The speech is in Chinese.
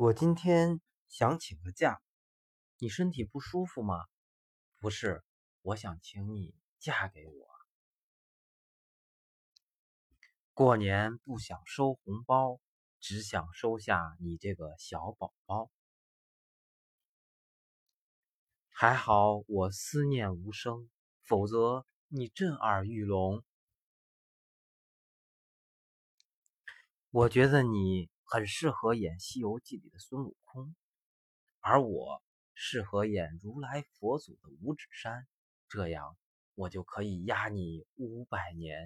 我今天想请个假，你身体不舒服吗？不是，我想请你嫁给我。过年不想收红包，只想收下你这个小宝宝。还好我思念无声，否则你震耳欲聋。我觉得你。很适合演《西游记》里的孙悟空，而我适合演如来佛祖的五指山，这样我就可以压你五百年。